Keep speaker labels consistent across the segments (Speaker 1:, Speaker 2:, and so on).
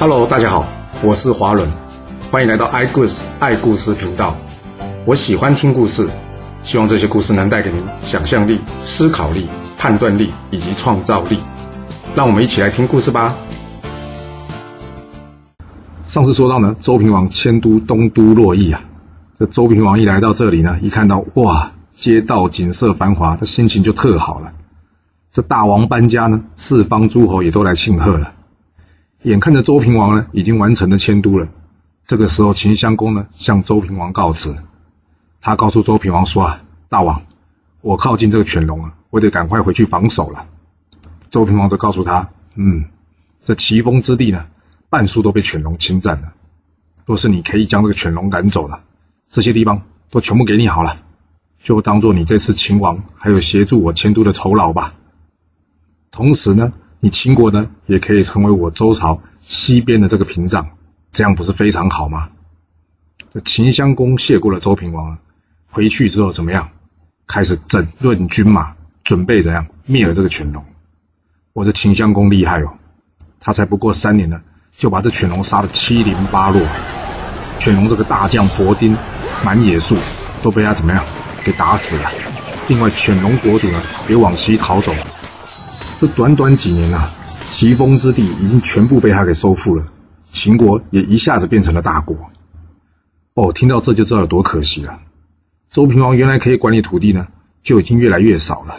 Speaker 1: Hello，大家好，我是华伦，欢迎来到爱故事爱故事频道。我喜欢听故事，希望这些故事能带给您想象力、思考力、判断力以及创造力。让我们一起来听故事吧。上次说到呢，周平王迁都东都洛邑啊，这周平王一来到这里呢，一看到哇，街道景色繁华，他心情就特好了。这大王搬家呢，四方诸侯也都来庆贺了。眼看着周平王呢，已经完成了迁都了。这个时候，秦襄公呢，向周平王告辞。他告诉周平王说：“啊，大王，我靠近这个犬戎啊，我得赶快回去防守了。”周平王则告诉他：“嗯，这奇峰之地呢，半数都被犬戎侵占了。若是你可以将这个犬戎赶走了，这些地方都全部给你好了，就当做你这次秦王还有协助我迁都的酬劳吧。”同时呢，你秦国呢也可以成为我周朝西边的这个屏障，这样不是非常好吗？这秦襄公谢过了周平王，回去之后怎么样？开始整顿军马，准备怎样灭了这个犬戎？我这秦襄公厉害哦，他才不过三年呢，就把这犬戎杀得七零八落。犬戎这个大将伯丁、满野树都被他怎么样给打死了。另外，犬戎国主呢也往西逃走了。这短短几年啊，齐风之地已经全部被他给收复了，秦国也一下子变成了大国。哦，听到这就知道有多可惜了。周平王原来可以管理土地呢，就已经越来越少了。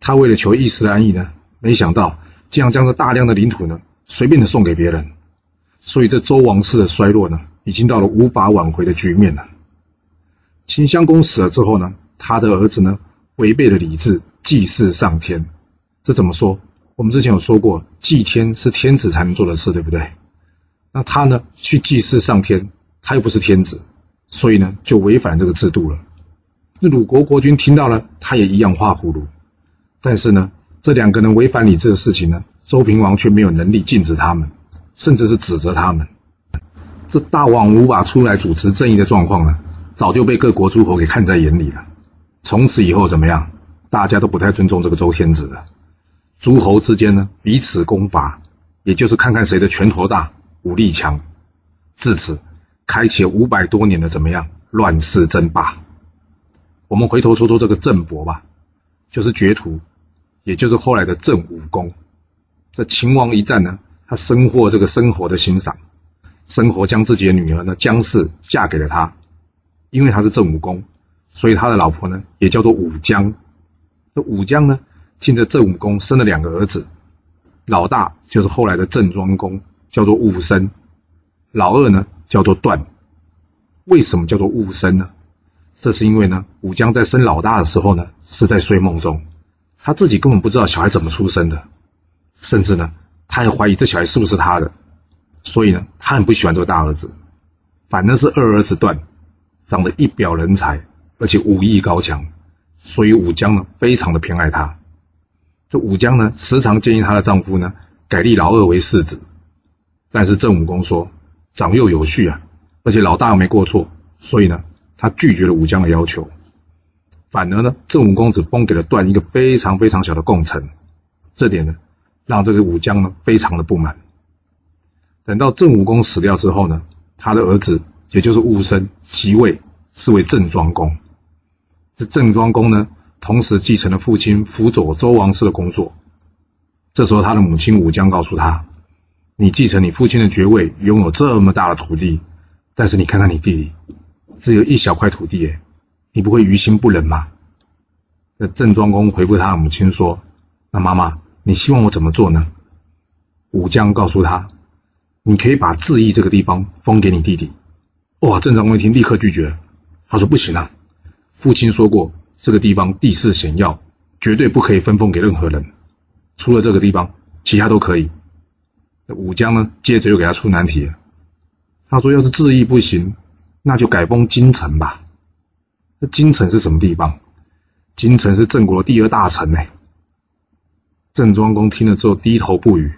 Speaker 1: 他为了求一时的安逸呢，没想到竟然将这大量的领土呢，随便的送给别人。所以这周王室的衰落呢，已经到了无法挽回的局面了。秦襄公死了之后呢，他的儿子呢，违背了礼制，祭祀上天。这怎么说？我们之前有说过，祭天是天子才能做的事，对不对？那他呢，去祭祀上天，他又不是天子，所以呢，就违反这个制度了。那鲁国国君听到了，他也一样画葫芦。但是呢，这两个人违反礼制的事情呢，周平王却没有能力禁止他们，甚至是指责他们。这大王无法出来主持正义的状况呢，早就被各国诸侯给看在眼里了。从此以后怎么样？大家都不太尊重这个周天子了。诸侯之间呢，彼此攻伐，也就是看看谁的拳头大、武力强。至此，开启了五百多年的怎么样乱世争霸。我们回头说说这个郑伯吧，就是绝徒，也就是后来的郑武公。这秦王一战呢，他深获这个申侯的欣赏，申侯将自己的女儿呢姜氏嫁给了他，因为他是郑武公，所以他的老婆呢也叫做武姜。这武姜呢？听着郑武公生了两个儿子，老大就是后来的郑庄公，叫做武生；老二呢叫做段。为什么叫做武生呢？这是因为呢，武姜在生老大的时候呢是在睡梦中，他自己根本不知道小孩怎么出生的，甚至呢他还怀疑这小孩是不是他的，所以呢他很不喜欢这个大儿子，反正是二儿子段，长得一表人才，而且武艺高强，所以武姜呢非常的偏爱他。这武姜呢，时常建议她的丈夫呢改立老二为世子，但是郑武公说长幼有序啊，而且老大又没过错，所以呢，他拒绝了武姜的要求。反而呢，郑武公只封给了段一个非常非常小的共臣，这点呢，让这个武姜呢非常的不满。等到郑武公死掉之后呢，他的儿子也就是武生即位，是为郑庄公。这郑庄公呢。同时继承了父亲辅佐周王室的工作。这时候，他的母亲武姜告诉他：“你继承你父亲的爵位，拥有这么大的土地，但是你看看你弟弟，只有一小块土地，耶，你不会于心不忍吗？”那郑庄公回复他的母亲说：“那妈妈，你希望我怎么做呢？”武姜告诉他：“你可以把自义这个地方封给你弟弟。”哇！郑庄公一听，立刻拒绝，他说：“不行啊，父亲说过。”这个地方地势险要，绝对不可以分封给任何人。除了这个地方，其他都可以。武姜呢，接着又给他出难题了。他说：“要是治意不行，那就改封京城吧。”那京城是什么地方？京城是郑国的第二大城呢。郑庄公听了之后低头不语。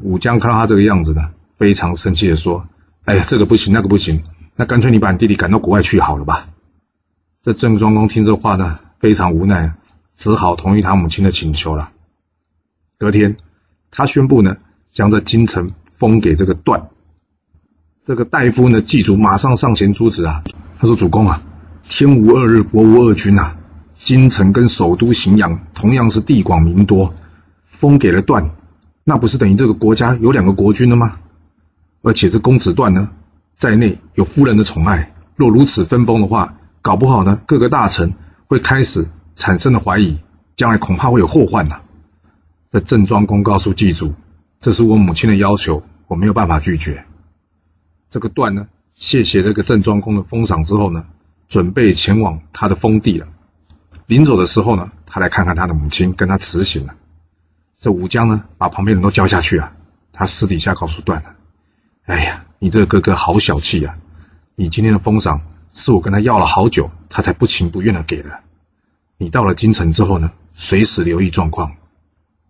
Speaker 1: 武姜看到他这个样子呢，非常生气的说：“哎呀，这个不行，那个不行，那干脆你把你弟弟赶到国外去好了吧。”这郑庄公听这话呢，非常无奈，只好同意他母亲的请求了。隔天，他宣布呢，将这京城封给这个段。这个大夫呢，祭祖马上上前阻止啊，他说：“主公啊，天无二日，国无二君啊。京城跟首都荥阳同样是地广民多，封给了段，那不是等于这个国家有两个国君了吗？而且这公子段呢，在内有夫人的宠爱，若如此分封的话，搞不好呢，各个大臣会开始产生了怀疑，将来恐怕会有后患呐。”这郑庄公告诉祭祖：“这是我母亲的要求，我没有办法拒绝。”这个段呢，谢谢这个郑庄公的封赏之后呢，准备前往他的封地了。临走的时候呢，他来看看他的母亲，跟他辞行了。这武将呢，把旁边人都叫下去啊。他私底下告诉段了：“哎呀，你这个哥哥好小气呀！你今天的封赏是我跟他要了好久，他才不情不愿的给的。你到了京城之后呢，随时留意状况，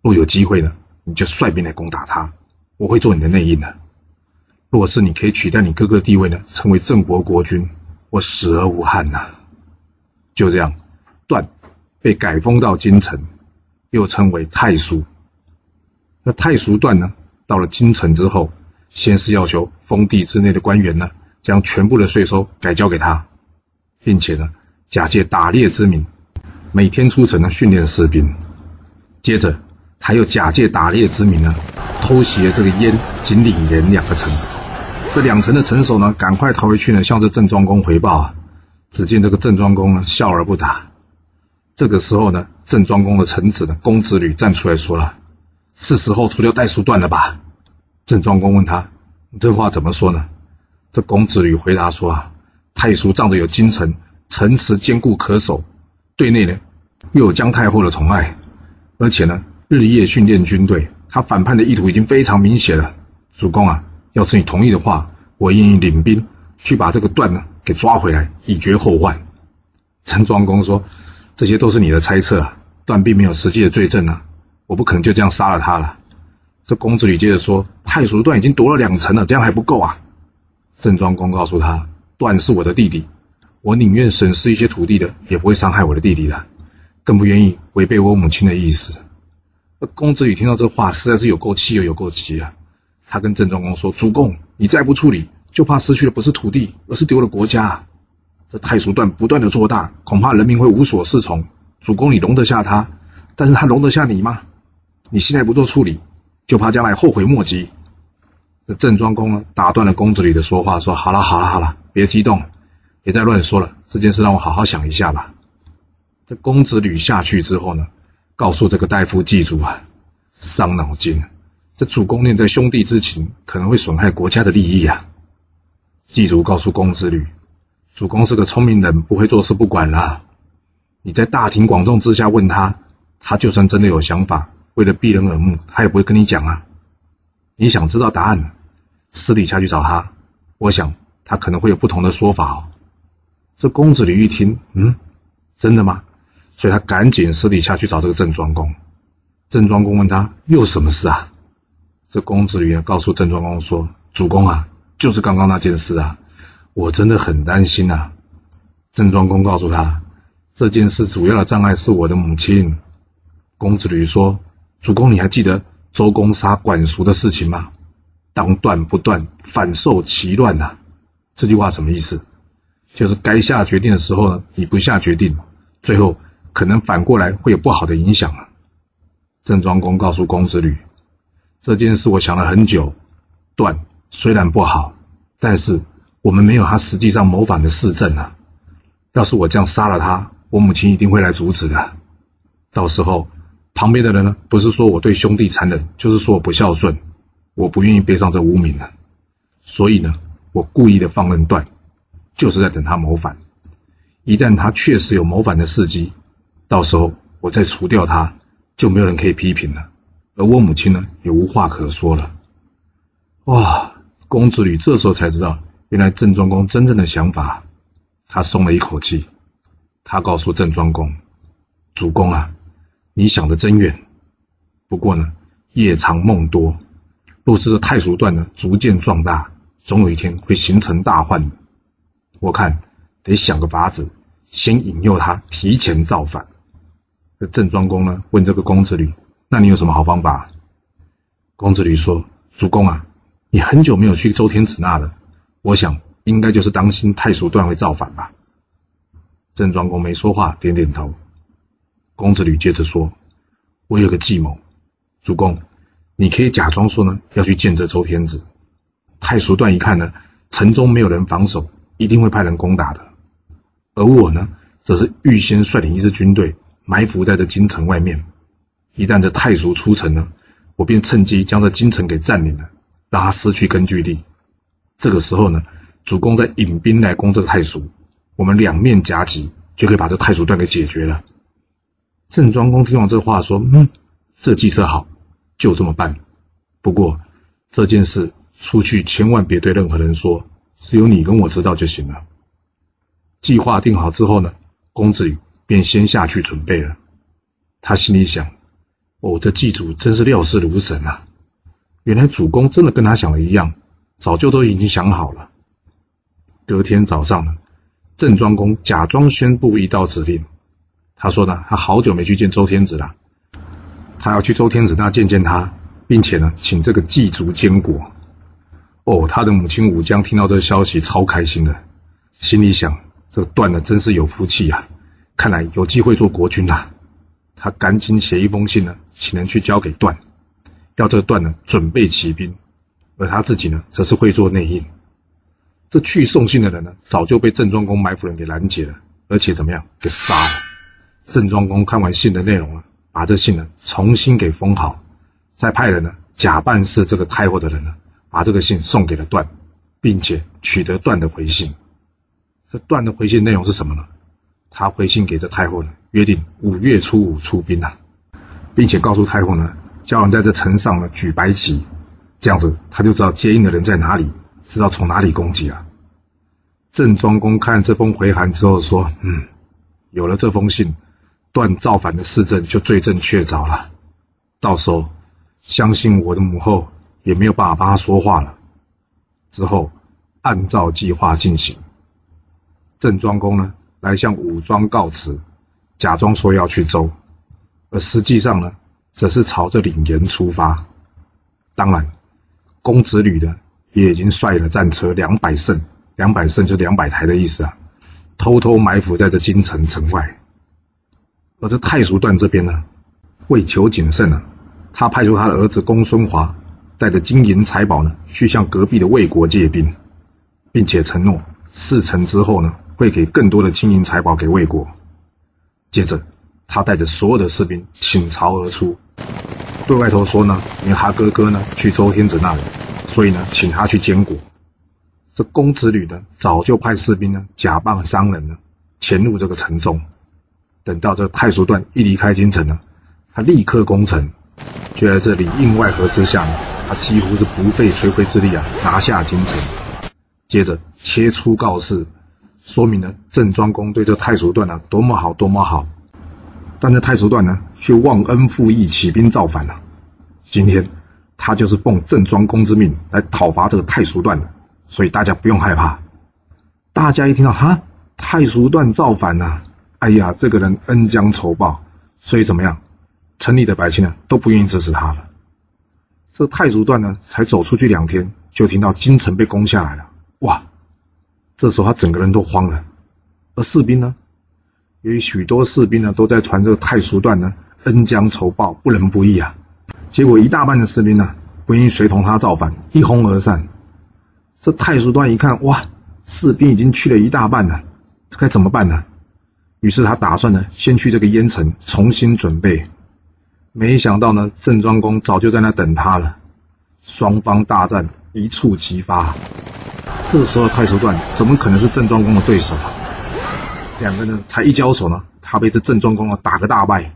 Speaker 1: 若有机会呢，你就率兵来攻打他，我会做你的内应的。”若是你可以取代你哥哥地位呢，成为郑国国君，我死而无憾呐。就这样，段被改封到京城，又称为太叔。那太叔段呢，到了京城之后，先是要求封地之内的官员呢，将全部的税收改交给他，并且呢，假借打猎之名，每天出城呢训练士兵。接着，他又假借打猎之名呢，偷袭了这个燕、锦岭、岩两个城。这两城的城守呢，赶快逃回去呢，向这郑庄公回报啊。只见这个郑庄公呢，笑而不答。这个时候呢，郑庄公的臣子呢，公子吕站出来说了：“是时候除掉代叔段了吧？”郑庄公问他：“你这话怎么说呢？”这公子吕回答说：“啊，太叔仗着有京城，城池坚固可守，对内呢又有姜太后的宠爱，而且呢日夜训练军队，他反叛的意图已经非常明显了。主公啊！”要是你同意的话，我愿意领兵去把这个段呢给抓回来，以绝后患。陈庄公说：“这些都是你的猜测啊，段并没有实际的罪证啊，我不可能就这样杀了他了。”这公子吕接着说：“太叔段已经夺了两城了，这样还不够啊！”郑庄公告诉他：“段是我的弟弟，我宁愿损失一些土地的，也不会伤害我的弟弟的，更不愿意违背我母亲的意思。”公子吕听到这话，实在是有够气又有够急啊！他跟郑庄公说：“主公，你再不处理，就怕失去的不是土地，而是丢了国家。这太叔段不断的做大，恐怕人民会无所适从。主公，你容得下他，但是他容得下你吗？你现在不做处理，就怕将来后悔莫及。”这郑庄公呢，打断了公子吕的说话，说：“好了，好了，好了，别激动，别再乱说了。这件事让我好好想一下吧。”这公子吕下去之后呢，告诉这个大夫记住啊，伤脑筋。这主公念在兄弟之情，可能会损害国家的利益啊！祭祖告诉公子吕，主公是个聪明人，不会做事不管啦。你在大庭广众之下问他，他就算真的有想法，为了避人耳目，他也不会跟你讲啊。你想知道答案，私底下去找他，我想他可能会有不同的说法哦。这公子吕一听，嗯，真的吗？所以他赶紧私底下去找这个郑庄公。郑庄公问他，又什么事啊？这公子吕告诉郑庄公说：“主公啊，就是刚刚那件事啊，我真的很担心啊。”郑庄公告诉他：“这件事主要的障碍是我的母亲。”公子吕说：“主公，你还记得周公杀管叔的事情吗？当断不断，反受其乱呐。”这句话什么意思？就是该下决定的时候呢，你不下决定，最后可能反过来会有不好的影响啊。郑庄公告诉公子吕。这件事我想了很久，断虽然不好，但是我们没有他实际上谋反的事证啊。要是我这样杀了他，我母亲一定会来阻止的。到时候旁边的人呢，不是说我对兄弟残忍，就是说我不孝顺，我不愿意背上这污名了。所以呢，我故意的放任段，就是在等他谋反。一旦他确实有谋反的事迹，到时候我再除掉他，就没有人可以批评了。而我母亲呢，也无话可说了。哇，公子吕这时候才知道，原来郑庄公真正的想法。他松了一口气，他告诉郑庄公：“主公啊，你想的真远。不过呢，夜长梦多，若是这太叔段呢逐渐壮大，总有一天会形成大患的。我看得想个法子，先引诱他提前造反。”这郑庄公呢，问这个公子吕。那你有什么好方法？公子吕说：“主公啊，你很久没有去周天子那了，我想应该就是当心太叔段会造反吧。”郑庄公没说话，点点头。公子吕接着说：“我有个计谋，主公，你可以假装说呢要去见这周天子。太叔段一看呢，城中没有人防守，一定会派人攻打的。而我呢，则是预先率领一支军队埋伏在这京城外面。一旦这太叔出城呢，我便趁机将这京城给占领了，让他失去根据地。这个时候呢，主公再引兵来攻这个太叔，我们两面夹击，就可以把这太叔段给解决了。”郑庄公听完这话，说：“嗯，这计策好，就这么办。不过这件事出去千万别对任何人说，只有你跟我知道就行了。”计划定好之后呢，公子羽便先下去准备了。他心里想：“哦，这祭祖真是料事如神啊！原来主公真的跟他想的一样，早就都已经想好了。”隔天早上呢，郑庄公假装宣布一道指令。他说呢，他好久没去见周天子了，他要去周天子那见见他，并且呢，请这个祭祖监国。哦，他的母亲武姜听到这个消息，超开心的，心里想：这个段呢，真是有福气啊！看来有机会做国君呐。他赶紧写一封信呢，请人去交给段，要这个段呢准备起兵，而他自己呢，则是会做内应。这去送信的人呢，早就被郑庄公埋伏人给拦截了，而且怎么样，给杀了。郑庄公看完信的内容了，把这信呢重新给封好，再派人呢假扮是这个太后的人呢，把这个信送给了段，并且取得段的回信。这段的回信内容是什么呢？他回信给这太后呢，约定五月初五出兵啊，并且告诉太后呢，叫人在这城上呢举白旗，这样子他就知道接应的人在哪里，知道从哪里攻击了。郑庄公看这封回函之后说：“嗯，有了这封信。”段造反的事证就罪证确凿了，到时候相信我的母后也没有办法帮他说话了。之后按照计划进行，郑庄公呢来向武庄告辞，假装说要去周，而实际上呢则是朝着领盐出发。当然，公子吕呢也已经率了战车两百乘，两百乘就两百台的意思啊，偷偷埋伏在这京城城外。而这太叔段这边呢，为求谨慎呢，他派出他的儿子公孙华，带着金银财宝呢，去向隔壁的魏国借兵，并且承诺事成之后呢，会给更多的金银财宝给魏国。接着，他带着所有的士兵倾巢而出，对外头说呢，因为他哥哥呢去周天子那里，所以呢，请他去监国。这公子吕呢，早就派士兵呢，假扮商人呢，潜入这个城中。等到这太叔段一离开京城呢，他立刻攻城，就在这里应外合之下呢，他几乎是不费吹灰之力啊拿下京城。接着切出告示，说明了郑庄公对这太叔段呢多么好多么好，但这太叔段呢却忘恩负义起兵造反了。今天他就是奉郑庄公之命来讨伐这个太叔段的，所以大家不用害怕。大家一听到哈太叔段造反了。哎呀，这个人恩将仇报，所以怎么样？城里的百姓呢都不愿意支持他了。这太叔段呢才走出去两天，就听到京城被攻下来了。哇！这时候他整个人都慌了。而士兵呢，由于许多士兵呢都在传这个太叔段呢恩将仇报，不仁不义啊。结果一大半的士兵呢不愿意随同他造反，一哄而散。这太叔段一看，哇，士兵已经去了一大半了，该怎么办呢？于是他打算呢，先去这个燕城重新准备。没想到呢，郑庄公早就在那等他了。双方大战一触即发。这时候太叔段怎么可能是郑庄公的对手啊？两个人才一交手呢，他被这郑庄公啊打个大败。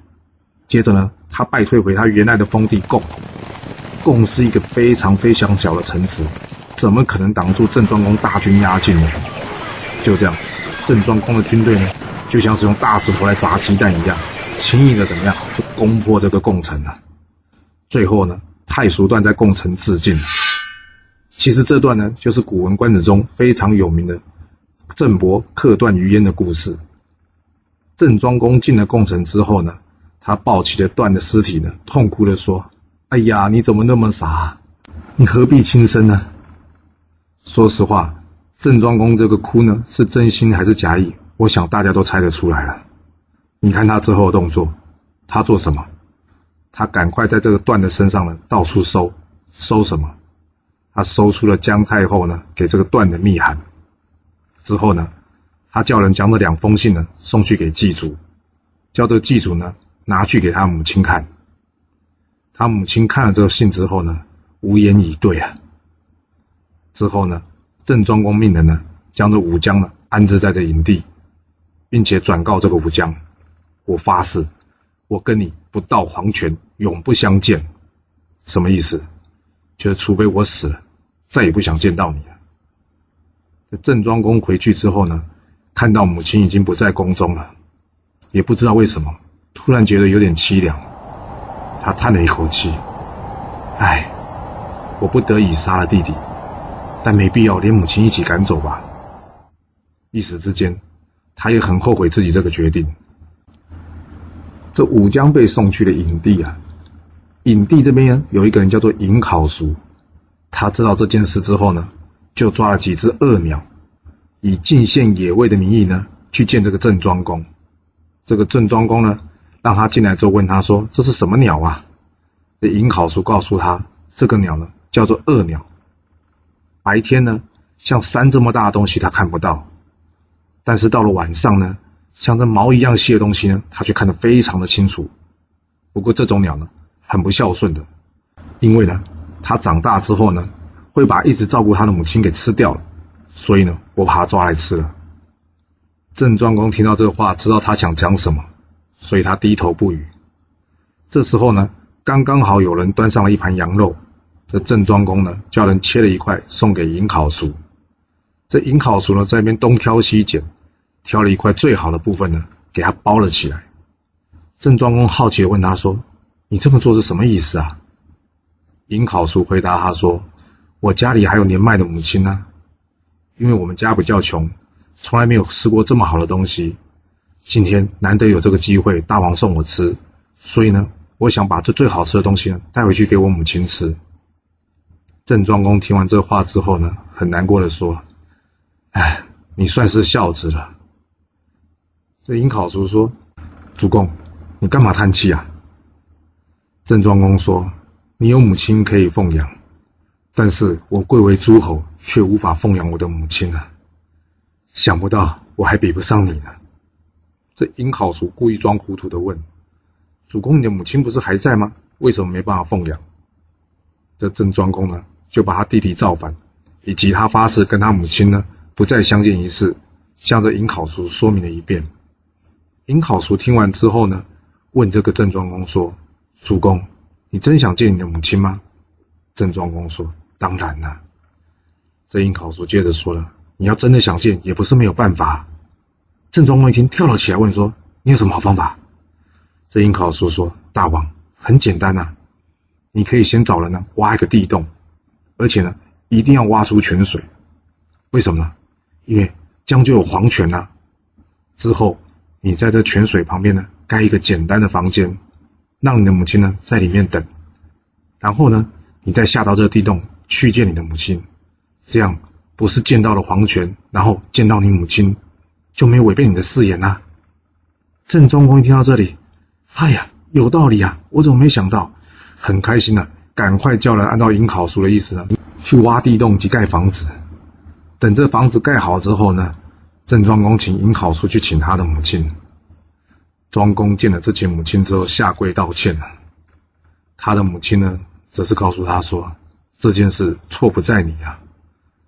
Speaker 1: 接着呢，他败退回他原来的封地贡。贡是一个非常非常小的城池，怎么可能挡住郑庄公大军压境呢？就这样，郑庄公的军队呢？就像是用大石头来砸鸡蛋一样，轻易的怎么样就攻破这个共城了。最后呢，太叔段在共城自尽。其实这段呢，就是《古文观止》中非常有名的郑伯克段于鄢的故事。郑庄公进了共城之后呢，他抱起了段的尸体呢，痛哭的说：“哎呀，你怎么那么傻？你何必轻生呢？说实话，郑庄公这个哭呢，是真心还是假意？我想大家都猜得出来了。你看他之后的动作，他做什么？他赶快在这个段的身上呢，到处搜，搜什么？他搜出了姜太后呢给这个段的密函。之后呢，他叫人将这两封信呢送去给祭祖，叫这个祭祖呢拿去给他母亲看。他母亲看了这个信之后呢。无言以对啊！之后呢，郑庄公命人呢，将这武姜呢安置在这营地，并且转告这个武将：“我发誓，我跟你不到黄泉，永不相见。”什么意思？就是除非我死了，再也不想见到你了。这郑庄公回去之后呢，看到母亲已经不在宫中了，也不知道为什么，突然觉得有点凄凉。他叹了一口气：“唉。”我不得已杀了弟弟，但没必要连母亲一起赶走吧。一时之间，他也很后悔自己这个决定。这武将被送去了营地啊，营地这边有一个人叫做尹考叔，他知道这件事之后呢，就抓了几只恶鸟，以进献野味的名义呢，去见这个郑庄公。这个郑庄公呢，让他进来之后问他说：“这是什么鸟啊？”这尹考叔告诉他：“这个鸟呢。”叫做恶鸟。白天呢，像山这么大的东西他看不到，但是到了晚上呢，像这毛一样细的东西呢，它却看得非常的清楚。不过这种鸟呢，很不孝顺的，因为呢，它长大之后呢，会把一直照顾它的母亲给吃掉了，所以呢，我把它抓来吃了。郑庄公听到这话，知道他想讲什么，所以他低头不语。这时候呢，刚刚好有人端上了一盘羊肉。这郑庄公呢，叫人切了一块送给尹考叔。这尹考叔呢，在那边东挑西拣，挑了一块最好的部分呢，给他包了起来。郑庄公好奇的问他说：“你这么做是什么意思啊？”尹考叔回答他说：“我家里还有年迈的母亲呢，因为我们家比较穷，从来没有吃过这么好的东西。今天难得有这个机会，大王送我吃，所以呢，我想把这最好吃的东西呢，带回去给我母亲吃。”郑庄公听完这话之后呢，很难过的说：“哎，你算是孝子了。”这尹考叔说：“主公，你干嘛叹气啊？”郑庄公说：“你有母亲可以奉养，但是我贵为诸侯，却无法奉养我的母亲啊！想不到我还比不上你呢。”这尹考叔故意装糊涂的问：“主公，你的母亲不是还在吗？为什么没办法奉养？”这郑庄公呢？就把他弟弟造反，以及他发誓跟他母亲呢不再相见一事，向着尹考叔说明了一遍。尹考叔听完之后呢，问这个郑庄公说：“主公，你真想见你的母亲吗？”郑庄公说：“当然了。”这尹考叔接着说了：“你要真的想见，也不是没有办法。”郑庄公一听，跳了起来，问说：“你有什么好方法？”这尹考叔说：“大王，很简单呐，你可以先找人呢挖一个地洞。”而且呢，一定要挖出泉水，为什么呢？因为这样就有黄泉呐。之后，你在这泉水旁边呢，盖一个简单的房间，让你的母亲呢在里面等。然后呢，你再下到这个地洞去见你的母亲，这样不是见到了黄泉，然后见到你母亲，就没有违背你的誓言呐。郑庄公一听到这里，哎呀，有道理啊！我怎么没想到？很开心呐。赶快叫人按照尹考叔的意思呢，去挖地洞及盖房子。等这房子盖好之后呢，郑庄公请尹考叔去请他的母亲。庄公见了自己母亲之后，下跪道歉了。他的母亲呢，则是告诉他说：“这件事错不在你啊。”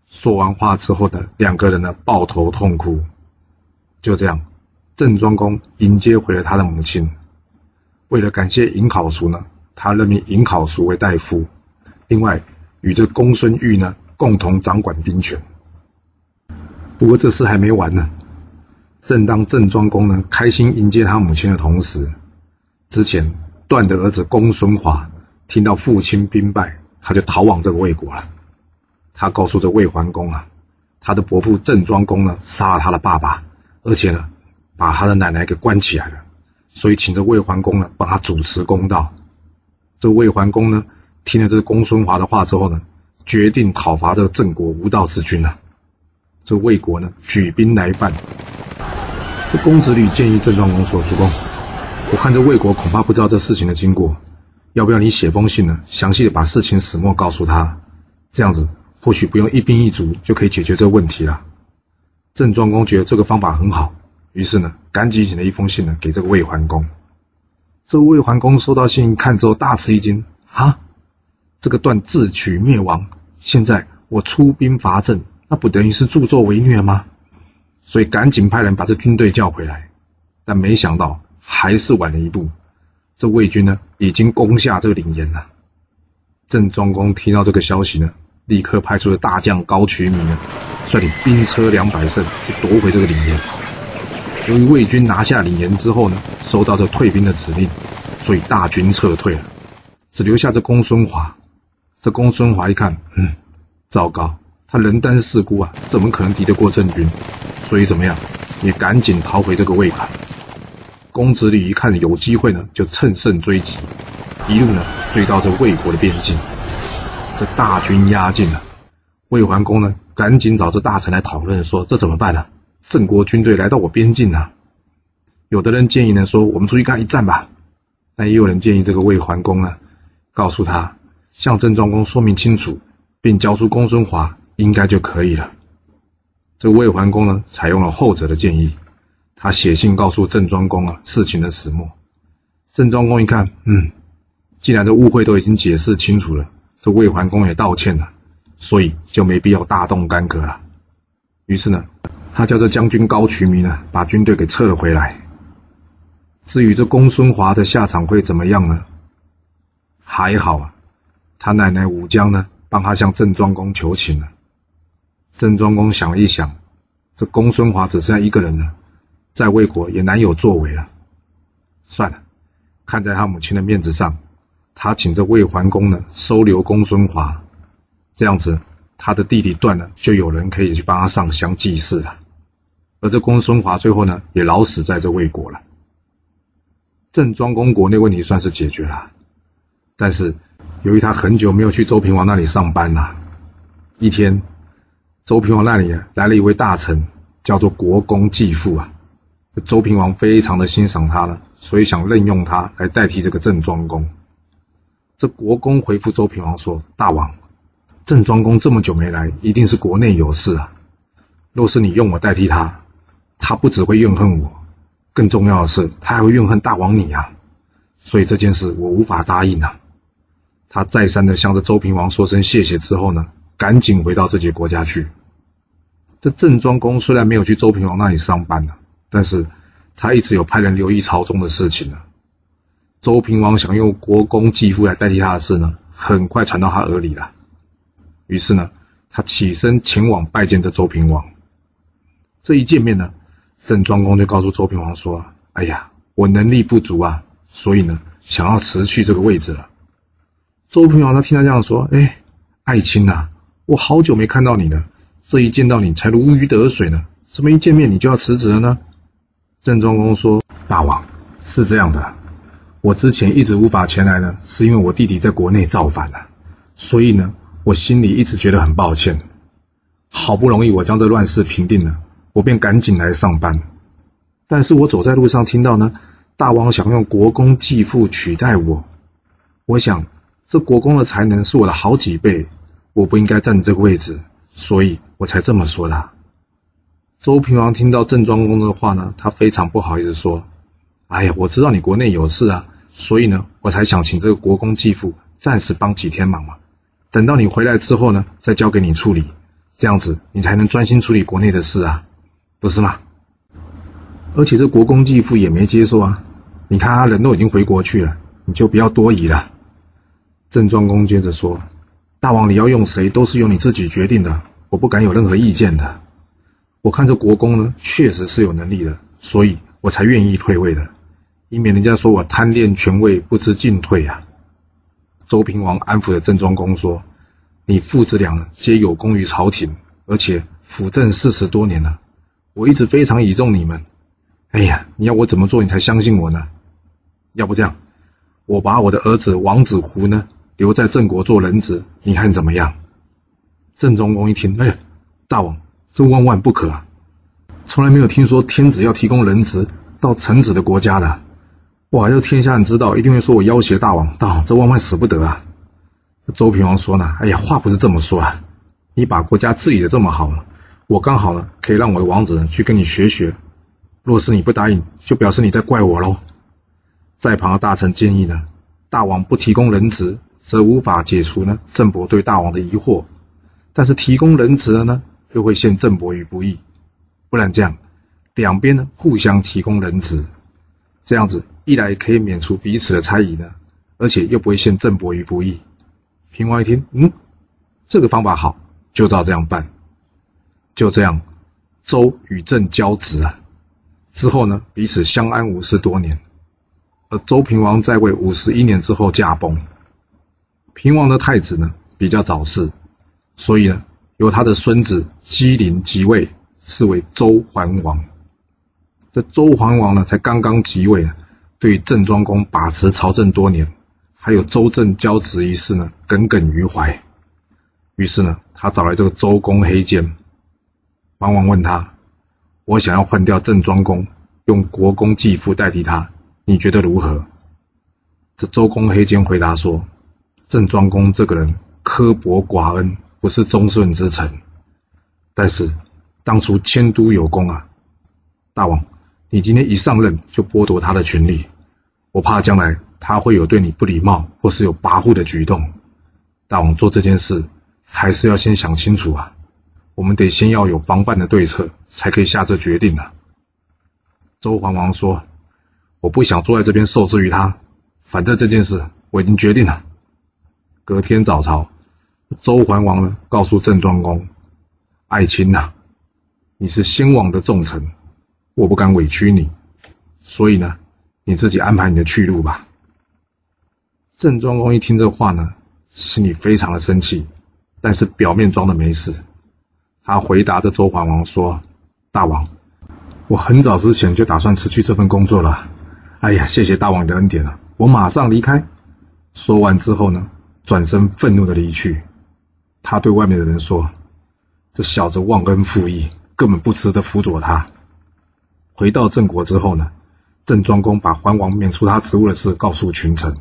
Speaker 1: 说完话之后呢，两个人呢抱头痛哭。就这样，郑庄公迎接回了他的母亲。为了感谢尹考叔呢。他任命尹考叔为大夫，另外与这公孙玉呢共同掌管兵权。不过这事还没完呢。正当郑庄公呢开心迎接他母亲的同时，之前段的儿子公孙华听到父亲兵败，他就逃往这个魏国了。他告诉这魏桓公啊，他的伯父郑庄公呢杀了他的爸爸，而且呢把他的奶奶给关起来了，所以请这魏桓公呢帮他主持公道。这魏桓公呢，听了这公孙华的话之后呢，决定讨伐这个郑国无道之君啊。这魏国呢，举兵来犯。这公子吕建议郑庄公说：“主公，我看这魏国恐怕不知道这事情的经过，要不要你写封信呢？详细的把事情始末告诉他，这样子或许不用一兵一卒就可以解决这个问题了。”郑庄公觉得这个方法很好，于是呢，赶紧写了一封信呢给这个魏桓公。这魏桓公收到信看之后，大吃一惊啊！这个段自取灭亡，现在我出兵伐郑，那不等于是助纣为虐吗？所以赶紧派人把这军队叫回来。但没想到还是晚了一步，这魏军呢已经攻下这个领岩了。郑庄公听到这个消息呢，立刻派出了大将高渠弥呢，率领兵车两百乘去夺回这个领岩。由于魏军拿下领岩之后呢，收到这退兵的指令，所以大军撤退了，只留下这公孙华。这公孙华一看，嗯，糟糕，他人单势孤啊，怎么可能敌得过郑军？所以怎么样，也赶紧逃回这个魏国。公子李一看有机会呢，就乘胜追击，一路呢追到这魏国的边境。这大军压境了，魏桓公呢赶紧找这大臣来讨论，说这怎么办呢？郑国军队来到我边境啊！有的人建议呢，说我们出去干一战吧。但也有人建议这个魏桓公呢，告诉他向郑庄公说明清楚，并交出公孙华，应该就可以了。这魏桓公呢，采用了后者的建议，他写信告诉郑庄公啊事情的始末。郑庄公一看，嗯，既然这误会都已经解释清楚了，这魏桓公也道歉了，所以就没必要大动干戈了。于是呢。他叫这将军高渠弥呢，把军队给撤了回来。至于这公孙华的下场会怎么样呢？还好啊，他奶奶武姜呢，帮他向郑庄公求情了。郑庄公想了一想，这公孙华只剩下一个人了，在魏国也难有作为了。算了，看在他母亲的面子上，他请这魏桓公呢收留公孙华，这样子他的弟弟断了，就有人可以去帮他上香祭祀了。而这公孙华最后呢，也老死在这魏国了。郑庄公国内问题算是解决了，但是由于他很久没有去周平王那里上班了，一天，周平王那里来了一位大臣，叫做国公继父啊。周平王非常的欣赏他了，所以想任用他来代替这个郑庄公。这国公回复周平王说：“大王，郑庄公这么久没来，一定是国内有事啊。若是你用我代替他。”他不只会怨恨我，更重要的是，他还会怨恨大王你啊！所以这件事我无法答应啊！他再三的向着周平王说声谢谢之后呢，赶紧回到自己的国家去。这郑庄公虽然没有去周平王那里上班了，但是他一直有派人留意朝中的事情呢。周平王想用国公继父来代替他的事呢，很快传到他耳里了。于是呢，他起身前往拜见这周平王。这一见面呢。郑庄公就告诉周平王说：“哎呀，我能力不足啊，所以呢，想要辞去这个位置了。”周平王他听他这样说：“哎，爱卿呐，我好久没看到你了，这一见到你才如鱼得水呢，怎么一见面你就要辞职了呢？”郑庄公说：“大王是这样的，我之前一直无法前来呢，是因为我弟弟在国内造反了，所以呢，我心里一直觉得很抱歉。好不容易我将这乱世平定了。”我便赶紧来上班，但是我走在路上听到呢，大王想用国公继父取代我，我想这国公的才能是我的好几倍，我不应该占这个位置，所以我才这么说的。周平王听到郑庄公的话呢，他非常不好意思说：“哎呀，我知道你国内有事啊，所以呢，我才想请这个国公继父暂时帮几天忙嘛，等到你回来之后呢，再交给你处理，这样子你才能专心处理国内的事啊。”不是吗？而且这国公继父也没接受啊！你看他人都已经回国去了，你就不要多疑了。郑庄公接着说：“大王，你要用谁都是由你自己决定的，我不敢有任何意见的。我看这国公呢，确实是有能力的，所以我才愿意退位的，以免人家说我贪恋权位不知进退啊。”周平王安抚了郑庄公说：“你父子俩皆有功于朝廷，而且辅政四十多年了。”我一直非常倚重你们，哎呀，你要我怎么做你才相信我呢？要不这样，我把我的儿子王子胡呢留在郑国做人质，你看怎么样？郑庄公一听，哎，大王，这万万不可啊！从来没有听说天子要提供人质到臣子的国家的。哇，要天下人知道，一定会说我要挟大王，大王这万万使不得啊！周平王说呢，哎呀，话不是这么说啊，你把国家治理的这么好了，我刚好呢可以让我的王子去跟你学学。若是你不答应，就表示你在怪我喽。在旁的大臣建议呢，大王不提供人质，则无法解除呢郑伯对大王的疑惑；但是提供人质了呢，又会陷郑伯于不义。不然这样，两边呢互相提供人质，这样子一来可以免除彼此的猜疑呢，而且又不会陷郑伯于不义。平王一听，嗯，这个方法好，就照这样办。就这样，周与郑交质啊。之后呢，彼此相安无事多年。而周平王在位五十一年之后驾崩。平王的太子呢比较早逝，所以呢由他的孙子姬陵即位，是为周桓王。这周桓王呢才刚刚即位，对郑庄公把持朝政多年，还有周郑交质一事呢耿耿于怀。于是呢他找来这个周公黑肩，桓王问他。我想要换掉郑庄公，用国公继父代替他，你觉得如何？这周公黑肩回答说：“郑庄公这个人刻薄寡恩，不是忠顺之臣。但是当初迁都有功啊，大王，你今天一上任就剥夺他的权利，我怕将来他会有对你不礼貌或是有跋扈的举动。大王做这件事，还是要先想清楚啊。”我们得先要有防范的对策，才可以下这决定啊。周桓王说：“我不想坐在这边受制于他，反正这件事我已经决定了。”隔天早朝，周桓王呢告诉郑庄公：“爱卿呐，你是先王的重臣，我不敢委屈你，所以呢，你自己安排你的去路吧。”郑庄公一听这话呢，心里非常的生气，但是表面装的没事。他回答着周桓王说：“大王，我很早之前就打算辞去这份工作了。哎呀，谢谢大王的恩典啊！我马上离开。”说完之后呢，转身愤怒的离去。他对外面的人说：“这小子忘恩负义，根本不值得辅佐他。”回到郑国之后呢，郑庄公把桓王免除他职务的事告诉群臣，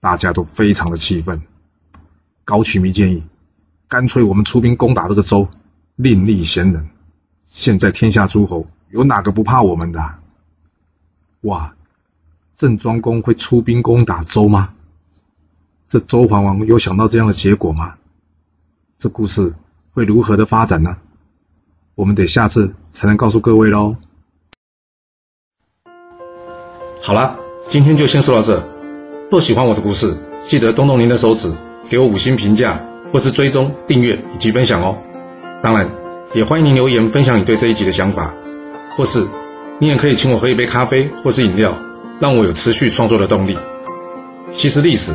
Speaker 1: 大家都非常的气愤。高渠弥建议：“干脆我们出兵攻打这个周。”另立贤人，现在天下诸侯有哪个不怕我们的？哇！郑庄公会出兵攻打周吗？这周桓王有想到这样的结果吗？这故事会如何的发展呢？我们得下次才能告诉各位喽。好了，今天就先说到这。若喜欢我的故事，记得动动您的手指，给我五星评价，或是追踪、订阅以及分享哦。当然，也欢迎您留言分享你对这一集的想法，或是你也可以请我喝一杯咖啡或是饮料，让我有持续创作的动力。其实历史